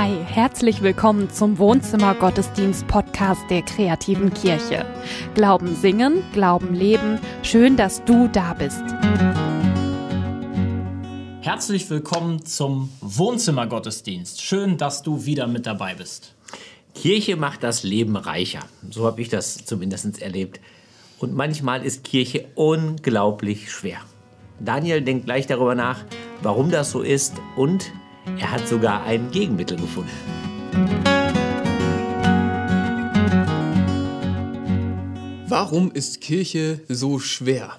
Hi, herzlich willkommen zum Wohnzimmer Gottesdienst Podcast der kreativen Kirche. Glauben singen, Glauben leben. Schön, dass du da bist. Herzlich willkommen zum Wohnzimmer Gottesdienst. Schön, dass du wieder mit dabei bist. Kirche macht das Leben reicher. So habe ich das zumindest erlebt. Und manchmal ist Kirche unglaublich schwer. Daniel denkt gleich darüber nach, warum das so ist und er hat sogar ein Gegenmittel gefunden. Warum ist Kirche so schwer?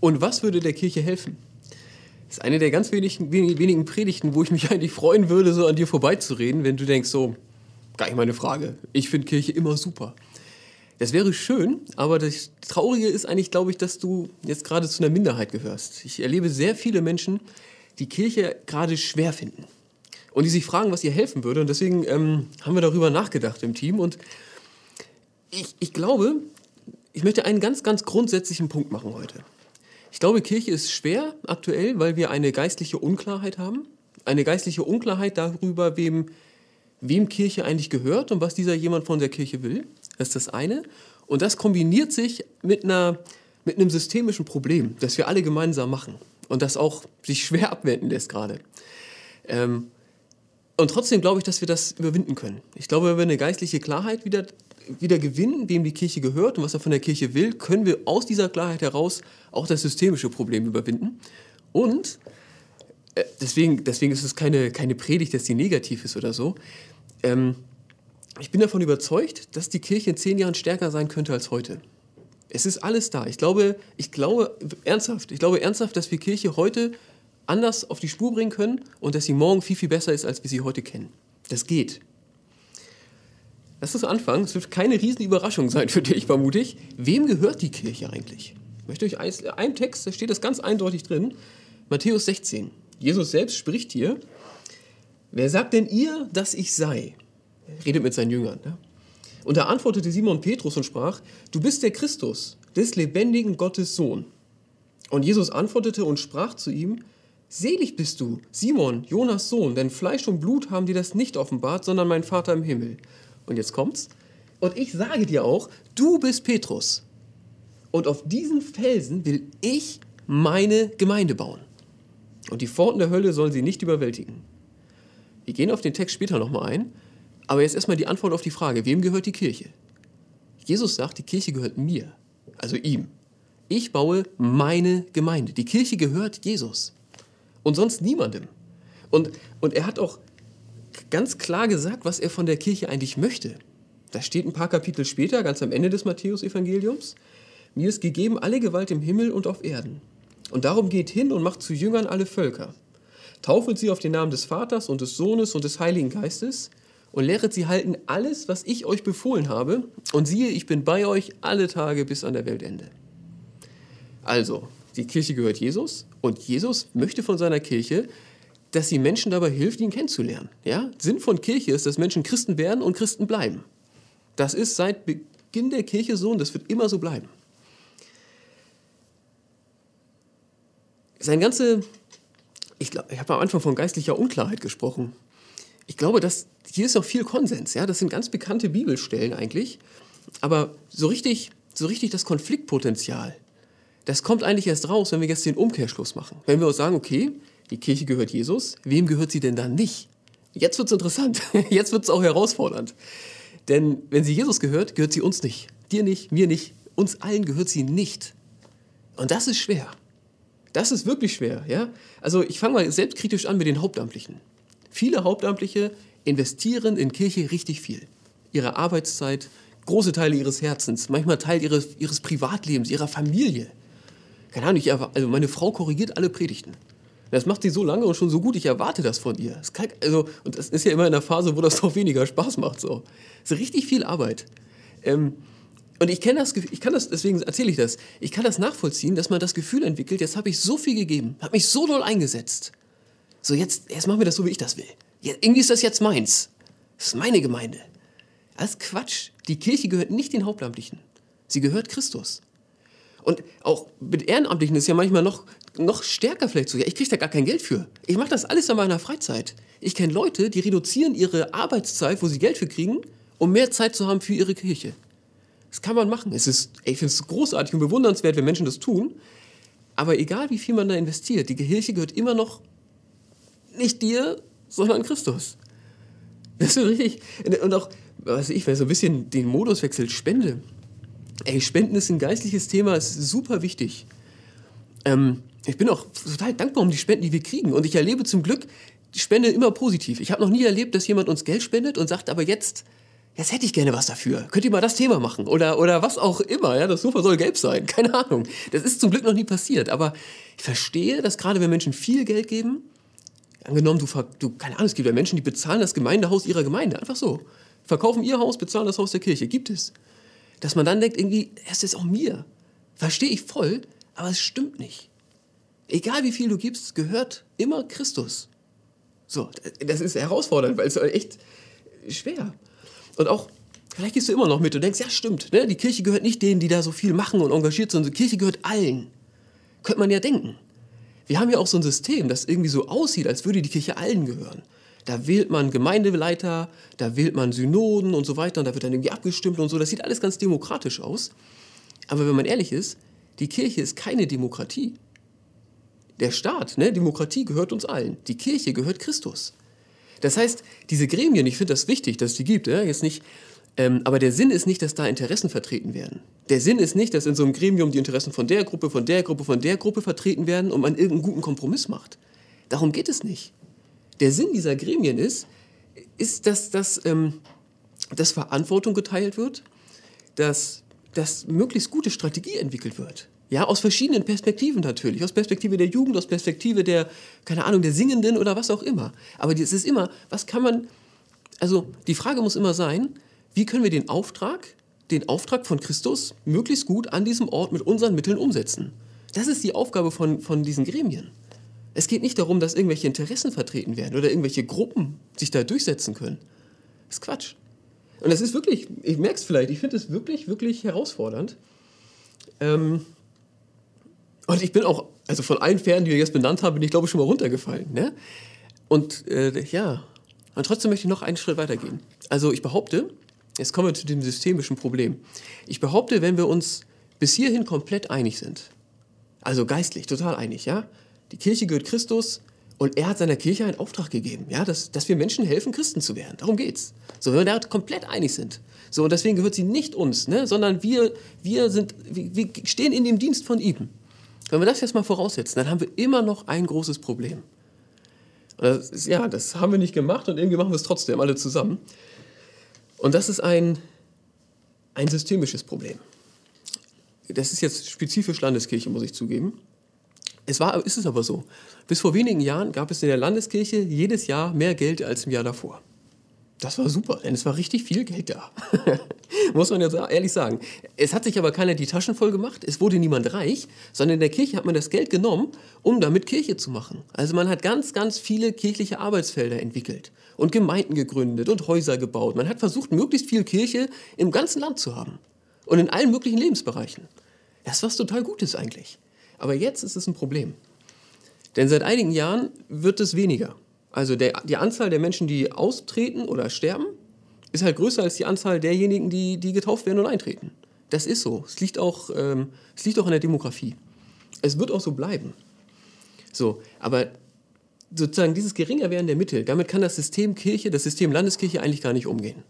Und was würde der Kirche helfen? Das ist eine der ganz wenigen, wenigen Predigten, wo ich mich eigentlich freuen würde, so an dir vorbeizureden, wenn du denkst, so, gar nicht meine Frage. Ich finde Kirche immer super. Das wäre schön, aber das Traurige ist eigentlich, glaube ich, dass du jetzt gerade zu einer Minderheit gehörst. Ich erlebe sehr viele Menschen, die Kirche gerade schwer finden und die sich fragen, was ihr helfen würde. Und deswegen ähm, haben wir darüber nachgedacht im Team. Und ich, ich glaube, ich möchte einen ganz, ganz grundsätzlichen Punkt machen heute. Ich glaube, Kirche ist schwer aktuell, weil wir eine geistliche Unklarheit haben. Eine geistliche Unklarheit darüber, wem, wem Kirche eigentlich gehört und was dieser jemand von der Kirche will. Das ist das eine. Und das kombiniert sich mit, einer, mit einem systemischen Problem, das wir alle gemeinsam machen und das auch sich schwer abwenden lässt gerade. Ähm, und trotzdem glaube ich, dass wir das überwinden können. Ich glaube, wenn wir eine geistliche Klarheit wieder, wieder gewinnen, wem die Kirche gehört und was er von der Kirche will, können wir aus dieser Klarheit heraus auch das systemische Problem überwinden. Und äh, deswegen, deswegen ist es keine, keine Predigt, dass die negativ ist oder so. Ähm, ich bin davon überzeugt, dass die Kirche in zehn Jahren stärker sein könnte als heute. Es ist alles da. Ich glaube, ich glaube ernsthaft, ich glaube ernsthaft, dass wir Kirche heute anders auf die Spur bringen können und dass sie morgen viel, viel besser ist, als wir sie heute kennen. Das geht. Lass uns anfangen. Es wird keine riesen Überraschung sein für dich, vermute ich. Wem gehört die Kirche eigentlich? Ich möchte euch einen Text, da steht das ganz eindeutig drin. Matthäus 16. Jesus selbst spricht hier. Wer sagt denn ihr, dass ich sei? Redet mit seinen Jüngern. Ne? Und da antwortete Simon Petrus und sprach, du bist der Christus, des lebendigen Gottes Sohn. Und Jesus antwortete und sprach zu ihm, Selig bist du, Simon, Jonas Sohn, denn Fleisch und Blut haben dir das nicht offenbart, sondern mein Vater im Himmel. Und jetzt kommt's. Und ich sage dir auch, du bist Petrus. Und auf diesen Felsen will ich meine Gemeinde bauen. Und die Pforten der Hölle sollen sie nicht überwältigen. Wir gehen auf den Text später nochmal ein, aber jetzt erstmal die Antwort auf die Frage, wem gehört die Kirche? Jesus sagt, die Kirche gehört mir, also ihm. Ich baue meine Gemeinde. Die Kirche gehört Jesus und sonst niemandem. Und, und er hat auch ganz klar gesagt, was er von der Kirche eigentlich möchte. Das steht ein paar Kapitel später, ganz am Ende des Matthäusevangeliums. Mir ist gegeben alle Gewalt im Himmel und auf Erden. Und darum geht hin und macht zu Jüngern alle Völker. Taufet sie auf den Namen des Vaters und des Sohnes und des Heiligen Geistes und lehret sie halten alles, was ich euch befohlen habe. Und siehe, ich bin bei euch alle Tage bis an der Weltende. Also, die Kirche gehört Jesus und Jesus möchte von seiner Kirche, dass sie Menschen dabei hilft, ihn kennenzulernen. Ja? Sinn von Kirche ist, dass Menschen Christen werden und Christen bleiben. Das ist seit Beginn der Kirche so und das wird immer so bleiben. Sein ganze, ich, glaub, ich habe am Anfang von geistlicher Unklarheit gesprochen. Ich glaube, dass hier ist noch viel Konsens. Ja? Das sind ganz bekannte Bibelstellen eigentlich. Aber so richtig, so richtig das Konfliktpotenzial, das kommt eigentlich erst raus, wenn wir jetzt den Umkehrschluss machen. Wenn wir uns sagen, okay, die Kirche gehört Jesus, wem gehört sie denn dann nicht? Jetzt wird es interessant, jetzt wird es auch herausfordernd. Denn wenn sie Jesus gehört, gehört sie uns nicht. Dir nicht, mir nicht, uns allen gehört sie nicht. Und das ist schwer. Das ist wirklich schwer, ja? Also ich fange mal selbstkritisch an mit den Hauptamtlichen. Viele Hauptamtliche investieren in Kirche richtig viel. Ihre Arbeitszeit, große Teile ihres Herzens, manchmal Teil ihres, ihres Privatlebens, ihrer Familie keine Ahnung, ich also meine Frau korrigiert alle Predigten. Das macht sie so lange und schon so gut, ich erwarte das von ihr. Das kann, also, und das ist ja immer in der Phase, wo das doch weniger Spaß macht. So. Das ist richtig viel Arbeit. Ähm, und ich das, ich kann das, deswegen erzähle ich das, ich kann das nachvollziehen, dass man das Gefühl entwickelt, jetzt habe ich so viel gegeben, habe mich so doll eingesetzt. So, jetzt, jetzt machen wir das so, wie ich das will. Jetzt, irgendwie ist das jetzt meins. Das ist meine Gemeinde. Das ist Quatsch. Die Kirche gehört nicht den Hauptamtlichen. Sie gehört Christus. Und auch mit Ehrenamtlichen ist ja manchmal noch, noch stärker vielleicht so. Ja, ich kriege da gar kein Geld für. Ich mache das alles in meiner Freizeit. Ich kenne Leute, die reduzieren ihre Arbeitszeit, wo sie Geld für kriegen, um mehr Zeit zu haben für ihre Kirche. Das kann man machen. Es ist, ich finde es großartig und bewundernswert, wenn Menschen das tun. Aber egal, wie viel man da investiert, die Kirche gehört immer noch nicht dir, sondern Christus. Das ist richtig. Und auch, was ich, wenn so ein bisschen den Modus wechselt, Spende. Ey, Spenden ist ein geistliches Thema, ist super wichtig. Ähm, ich bin auch total dankbar um die Spenden, die wir kriegen. Und ich erlebe zum Glück die Spende immer positiv. Ich habe noch nie erlebt, dass jemand uns Geld spendet und sagt, aber jetzt, jetzt hätte ich gerne was dafür. Könnt ihr mal das Thema machen? Oder, oder was auch immer. Ja, das Sofa soll gelb sein. Keine Ahnung. Das ist zum Glück noch nie passiert. Aber ich verstehe, dass gerade wenn Menschen viel Geld geben, angenommen, du, du keine Ahnung, es gibt ja Menschen, die bezahlen das Gemeindehaus ihrer Gemeinde. Einfach so. Verkaufen ihr Haus, bezahlen das Haus der Kirche. Gibt es. Dass man dann denkt, irgendwie, es ist auch mir. Verstehe ich voll, aber es stimmt nicht. Egal wie viel du gibst, gehört immer Christus. So, das ist herausfordernd, weil es echt schwer. Und auch, vielleicht gehst du immer noch mit und denkst, ja, stimmt, ne? die Kirche gehört nicht denen, die da so viel machen und engagiert sind, die Kirche gehört allen. Könnte man ja denken. Wir haben ja auch so ein System, das irgendwie so aussieht, als würde die Kirche allen gehören. Da wählt man Gemeindeleiter, da wählt man Synoden und so weiter und da wird dann irgendwie abgestimmt und so. Das sieht alles ganz demokratisch aus. Aber wenn man ehrlich ist, die Kirche ist keine Demokratie. Der Staat, ne, Demokratie gehört uns allen. Die Kirche gehört Christus. Das heißt, diese Gremien, ich finde das wichtig, dass es die gibt, ja, jetzt nicht, ähm, aber der Sinn ist nicht, dass da Interessen vertreten werden. Der Sinn ist nicht, dass in so einem Gremium die Interessen von der Gruppe, von der Gruppe, von der Gruppe vertreten werden und man irgendeinen guten Kompromiss macht. Darum geht es nicht. Der Sinn dieser Gremien ist, ist dass, dass, ähm, dass Verantwortung geteilt wird, dass, dass möglichst gute Strategie entwickelt wird. Ja, aus verschiedenen Perspektiven natürlich. Aus Perspektive der Jugend, aus Perspektive der, keine Ahnung, der Singenden oder was auch immer. Aber es ist immer, was kann man, also die Frage muss immer sein, wie können wir den Auftrag, den Auftrag von Christus möglichst gut an diesem Ort mit unseren Mitteln umsetzen? Das ist die Aufgabe von, von diesen Gremien. Es geht nicht darum, dass irgendwelche Interessen vertreten werden oder irgendwelche Gruppen sich da durchsetzen können. Das ist Quatsch. Und das ist wirklich, ich merke es vielleicht, ich finde es wirklich, wirklich herausfordernd. Ähm, und ich bin auch, also von allen Pferden, die wir jetzt benannt haben, bin ich glaube ich schon mal runtergefallen. Ne? Und äh, ja, und trotzdem möchte ich noch einen Schritt weitergehen. Also ich behaupte, jetzt kommen wir zu dem systemischen Problem. Ich behaupte, wenn wir uns bis hierhin komplett einig sind, also geistlich total einig, ja, die Kirche gehört Christus und er hat seiner Kirche einen Auftrag gegeben, ja, dass, dass wir Menschen helfen, Christen zu werden. Darum geht's. So, wenn wir da komplett einig sind. So, und deswegen gehört sie nicht uns, ne, sondern wir, wir, sind, wir, wir stehen in dem Dienst von ihm. Wenn wir das jetzt mal voraussetzen, dann haben wir immer noch ein großes Problem. Das ist, ja, das haben wir nicht gemacht und irgendwie machen wir es trotzdem alle zusammen. Und das ist ein, ein systemisches Problem. Das ist jetzt spezifisch Landeskirche, muss ich zugeben. Es war, ist es aber so. Bis vor wenigen Jahren gab es in der Landeskirche jedes Jahr mehr Geld als im Jahr davor. Das war super, denn es war richtig viel Geld da. Muss man ja ehrlich sagen. Es hat sich aber keiner die Taschen voll gemacht, es wurde niemand reich, sondern in der Kirche hat man das Geld genommen, um damit Kirche zu machen. Also man hat ganz, ganz viele kirchliche Arbeitsfelder entwickelt und Gemeinden gegründet und Häuser gebaut. Man hat versucht, möglichst viel Kirche im ganzen Land zu haben und in allen möglichen Lebensbereichen. Das ist was total Gutes eigentlich. Aber jetzt ist es ein Problem. Denn seit einigen Jahren wird es weniger. Also der, die Anzahl der Menschen, die austreten oder sterben, ist halt größer als die Anzahl derjenigen, die, die getauft werden und eintreten. Das ist so. Es liegt, auch, ähm, es liegt auch an der Demografie. Es wird auch so bleiben. So, aber sozusagen dieses geringer werden der Mittel, damit kann das System Kirche, das System Landeskirche eigentlich gar nicht umgehen.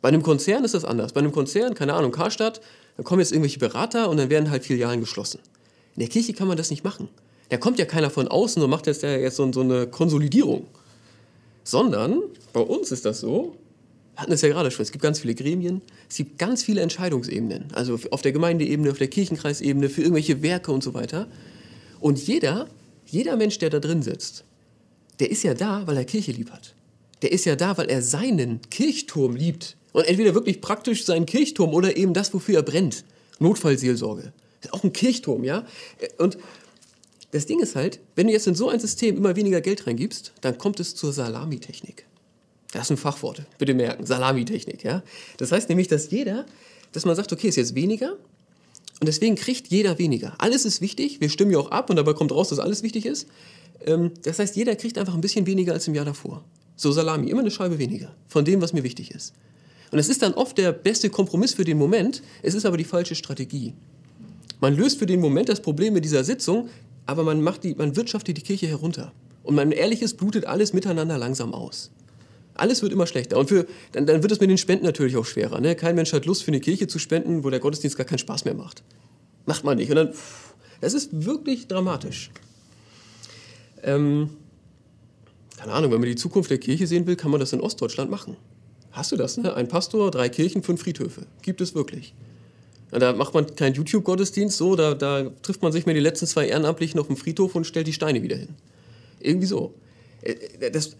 Bei einem Konzern ist das anders. Bei einem Konzern, keine Ahnung, Karstadt, da kommen jetzt irgendwelche Berater und dann werden halt Filialen geschlossen. In der Kirche kann man das nicht machen. Da kommt ja keiner von außen und macht jetzt, ja jetzt so, so eine Konsolidierung. Sondern bei uns ist das so, wir hatten es ja gerade schon, es gibt ganz viele Gremien, es gibt ganz viele Entscheidungsebenen, also auf der Gemeindeebene, auf der Kirchenkreisebene, für irgendwelche Werke und so weiter. Und jeder, jeder Mensch, der da drin sitzt, der ist ja da, weil er Kirche lieb hat. Der ist ja da, weil er seinen Kirchturm liebt. Und entweder wirklich praktisch seinen Kirchturm oder eben das, wofür er brennt. Notfallseelsorge. Das ist auch ein Kirchturm, ja? Und das Ding ist halt, wenn du jetzt in so ein System immer weniger Geld reingibst, dann kommt es zur Salamitechnik. Das ist ein Fachwort, bitte merken, Salamitechnik, ja. Das heißt nämlich, dass jeder, dass man sagt, okay, ist jetzt weniger Und deswegen kriegt jeder weniger. Alles ist wichtig, wir stimmen ja auch ab und dabei kommt raus, dass alles wichtig ist. Ähm, das heißt, jeder kriegt einfach ein bisschen weniger als im Jahr davor. So Salami, immer eine Scheibe weniger von dem, was mir wichtig ist. Und es ist dann oft der beste Kompromiss für den Moment, es ist aber die falsche Strategie. Man löst für den Moment das Problem mit dieser Sitzung, aber man, macht die, man wirtschaftet die Kirche herunter. Und man ehrliches blutet alles miteinander langsam aus. Alles wird immer schlechter. Und für, dann, dann wird es mit den Spenden natürlich auch schwerer. Ne? Kein Mensch hat Lust, für eine Kirche zu spenden, wo der Gottesdienst gar keinen Spaß mehr macht. Macht man nicht. Und dann, das ist wirklich dramatisch. Ähm, keine Ahnung, wenn man die Zukunft der Kirche sehen will, kann man das in Ostdeutschland machen. Hast du das? Ne? Ein Pastor, drei Kirchen, fünf Friedhöfe. Gibt es wirklich. Da macht man keinen YouTube-Gottesdienst, so, da, da, trifft man sich mit den letzten zwei Ehrenamtlichen auf dem Friedhof und stellt die Steine wieder hin. Irgendwie so. Äh, äh, das,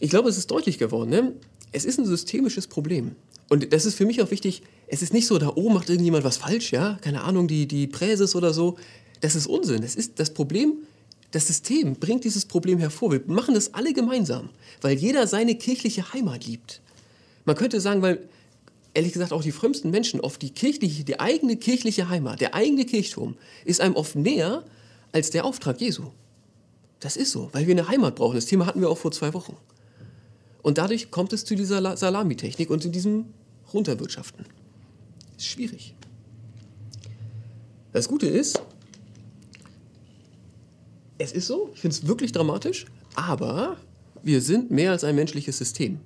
ich glaube, es ist deutlich geworden. Ne? Es ist ein systemisches Problem. Und das ist für mich auch wichtig, es ist nicht so, da oben macht irgendjemand was falsch, ja, keine Ahnung, die, die Präses oder so. Das ist Unsinn. Das ist das Problem, das System bringt dieses Problem hervor. Wir machen das alle gemeinsam, weil jeder seine kirchliche Heimat liebt. Man könnte sagen, weil ehrlich gesagt auch die frömmsten Menschen oft die kirchliche, die eigene kirchliche Heimat, der eigene Kirchturm ist einem oft näher als der Auftrag Jesu. Das ist so, weil wir eine Heimat brauchen. Das Thema hatten wir auch vor zwei Wochen. Und dadurch kommt es zu dieser Salamitechnik und zu diesem Runterwirtschaften. Ist schwierig. Das Gute ist, es ist so, ich finde es wirklich dramatisch, aber wir sind mehr als ein menschliches System.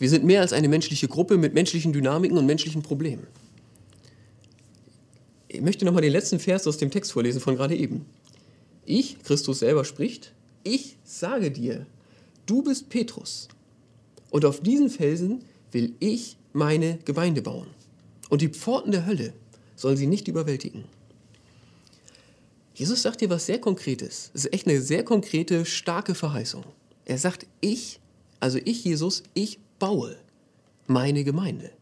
Wir sind mehr als eine menschliche Gruppe mit menschlichen Dynamiken und menschlichen Problemen. Ich möchte nochmal den letzten Vers aus dem Text vorlesen von gerade eben. Ich, Christus selber spricht, ich sage dir, du bist Petrus. Und auf diesen Felsen will ich meine Gemeinde bauen. Und die Pforten der Hölle sollen sie nicht überwältigen. Jesus sagt dir was sehr Konkretes. Es ist echt eine sehr konkrete, starke Verheißung. Er sagt, ich, also ich, Jesus, ich baue meine Gemeinde.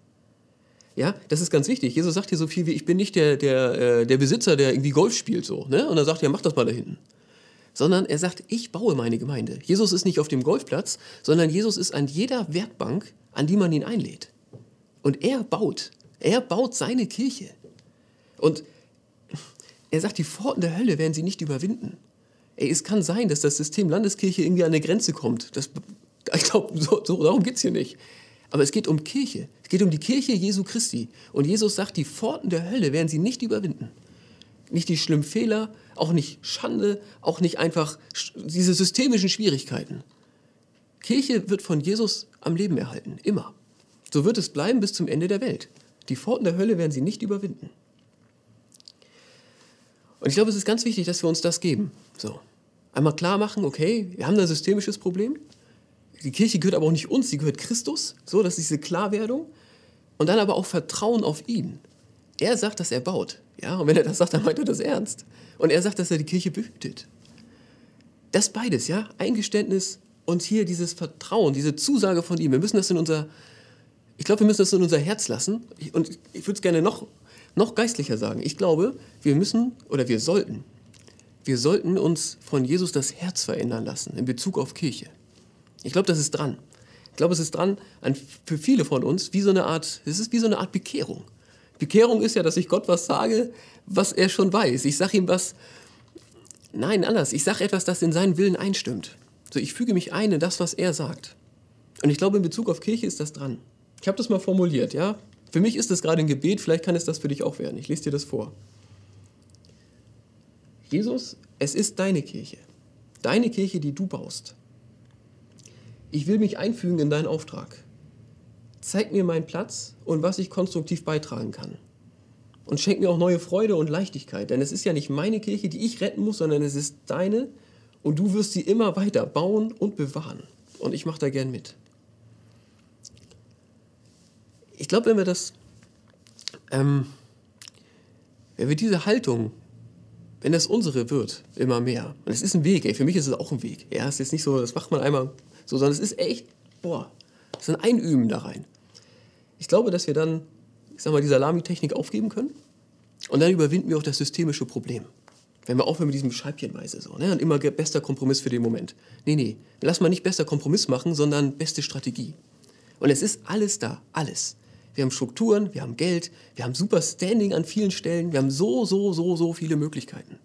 Ja, das ist ganz wichtig. Jesus sagt hier so viel wie, ich bin nicht der, der, äh, der Besitzer, der irgendwie Golf spielt so. Ne? Und dann sagt er, mach das mal da hinten. Sondern er sagt, ich baue meine Gemeinde. Jesus ist nicht auf dem Golfplatz, sondern Jesus ist an jeder Werkbank, an die man ihn einlädt. Und er baut. Er baut seine Kirche. Und er sagt, die Pforten der Hölle werden sie nicht überwinden. Ey, es kann sein, dass das System Landeskirche irgendwie an eine Grenze kommt. Das ich glaube, so, so, darum geht es hier nicht. Aber es geht um Kirche. Es geht um die Kirche Jesu Christi. Und Jesus sagt, die Pforten der Hölle werden sie nicht überwinden. Nicht die schlimmen Fehler, auch nicht Schande, auch nicht einfach diese systemischen Schwierigkeiten. Kirche wird von Jesus am Leben erhalten, immer. So wird es bleiben bis zum Ende der Welt. Die Pforten der Hölle werden sie nicht überwinden. Und ich glaube, es ist ganz wichtig, dass wir uns das geben. So. Einmal klar machen, okay, wir haben ein systemisches Problem, die Kirche gehört aber auch nicht uns, sie gehört Christus. So, das ist diese Klarwerdung. Und dann aber auch Vertrauen auf ihn. Er sagt, dass er baut. Ja, und wenn er das sagt, dann meint er das ernst. Und er sagt, dass er die Kirche behütet. Das beides, ja, Eingeständnis und hier dieses Vertrauen, diese Zusage von ihm. Wir müssen das in unser, ich glaube, wir müssen das in unser Herz lassen. Und ich würde es gerne noch, noch geistlicher sagen. Ich glaube, wir müssen oder wir sollten, wir sollten uns von Jesus das Herz verändern lassen in Bezug auf Kirche. Ich glaube, das ist dran. Ich glaube, es ist dran an, für viele von uns wie so eine Art, es ist wie so eine Art Bekehrung. Bekehrung ist ja, dass ich Gott was sage, was er schon weiß. Ich sage ihm was, nein, anders. Ich sage etwas, das in seinen Willen einstimmt. So, ich füge mich ein in das, was er sagt. Und ich glaube, in Bezug auf Kirche ist das dran. Ich habe das mal formuliert, ja. Für mich ist das gerade ein Gebet, vielleicht kann es das für dich auch werden. Ich lese dir das vor. Jesus, es ist deine Kirche. Deine Kirche, die du baust. Ich will mich einfügen in deinen Auftrag. Zeig mir meinen Platz und was ich konstruktiv beitragen kann. Und schenk mir auch neue Freude und Leichtigkeit, denn es ist ja nicht meine Kirche, die ich retten muss, sondern es ist deine und du wirst sie immer weiter bauen und bewahren. Und ich mache da gern mit. Ich glaube, wenn wir das, ähm, wenn wir diese Haltung, wenn das unsere wird, immer mehr, und es ist ein Weg, ey, für mich ist es auch ein Weg. Ja, es ist nicht so, das macht man einmal so, sondern es ist echt, boah, es ist ein Einüben da rein. Ich glaube, dass wir dann, ich sag mal, die Salamitechnik aufgeben können und dann überwinden wir auch das systemische Problem. Wenn wir aufhören mit diesem Scheibchenweise so, ne? Und immer bester Kompromiss für den Moment. Nee, nee, lass mal nicht bester Kompromiss machen, sondern beste Strategie. Und es ist alles da, alles. wir haben Strukturen, wir haben Geld, wir haben super Standing an vielen Stellen, wir haben so, so, so, so viele Möglichkeiten.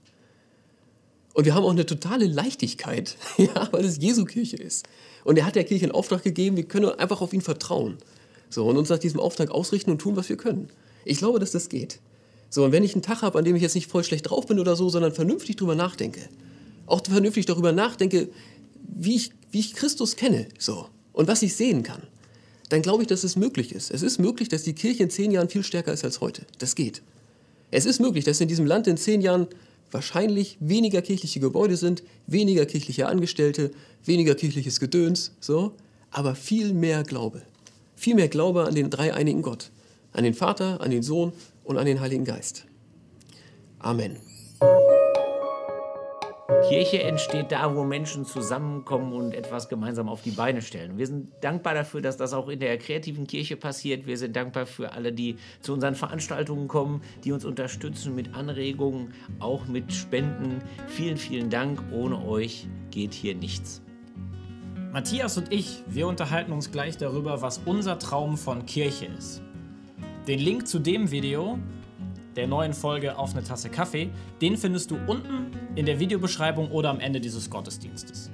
Und wir haben auch eine totale Leichtigkeit, ja, weil es Jesu Kirche ist. Und er hat der Kirche einen Auftrag gegeben, wir können einfach auf ihn vertrauen. So, und uns nach diesem Auftrag ausrichten und tun, was wir können. Ich glaube, dass das geht. So, und wenn ich einen Tag habe, an dem ich jetzt nicht voll schlecht drauf bin oder so, sondern vernünftig drüber nachdenke, auch vernünftig darüber nachdenke, wie ich, wie ich Christus kenne, so, und was ich sehen kann, dann glaube ich, dass es möglich ist. Es ist möglich, dass die Kirche in zehn Jahren viel stärker ist als heute. Das geht. Es ist möglich, dass in diesem Land in zehn Jahren wahrscheinlich weniger kirchliche Gebäude sind, weniger kirchliche Angestellte, weniger kirchliches Gedöns, so, aber viel mehr Glaube. Viel mehr Glaube an den dreieinigen Gott. An den Vater, an den Sohn und an den Heiligen Geist. Amen. Kirche entsteht da, wo Menschen zusammenkommen und etwas gemeinsam auf die Beine stellen. Wir sind dankbar dafür, dass das auch in der kreativen Kirche passiert. Wir sind dankbar für alle, die zu unseren Veranstaltungen kommen, die uns unterstützen mit Anregungen, auch mit Spenden. Vielen, vielen Dank. Ohne euch geht hier nichts. Matthias und ich, wir unterhalten uns gleich darüber, was unser Traum von Kirche ist. Den Link zu dem Video der neuen Folge auf eine Tasse Kaffee, den findest du unten in der Videobeschreibung oder am Ende dieses Gottesdienstes.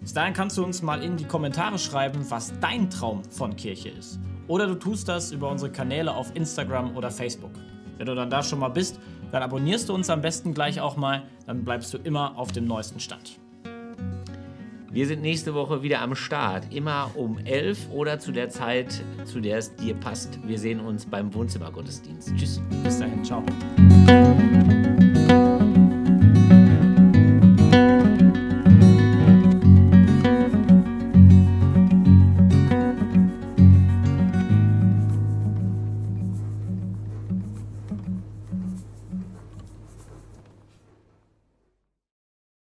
Bis dahin kannst du uns mal in die Kommentare schreiben, was dein Traum von Kirche ist. Oder du tust das über unsere Kanäle auf Instagram oder Facebook. Wenn du dann da schon mal bist, dann abonnierst du uns am besten gleich auch mal, dann bleibst du immer auf dem neuesten Stand. Wir sind nächste Woche wieder am Start, immer um 11 oder zu der Zeit, zu der es dir passt. Wir sehen uns beim Wohnzimmergottesdienst. Tschüss. Bis dahin, ciao.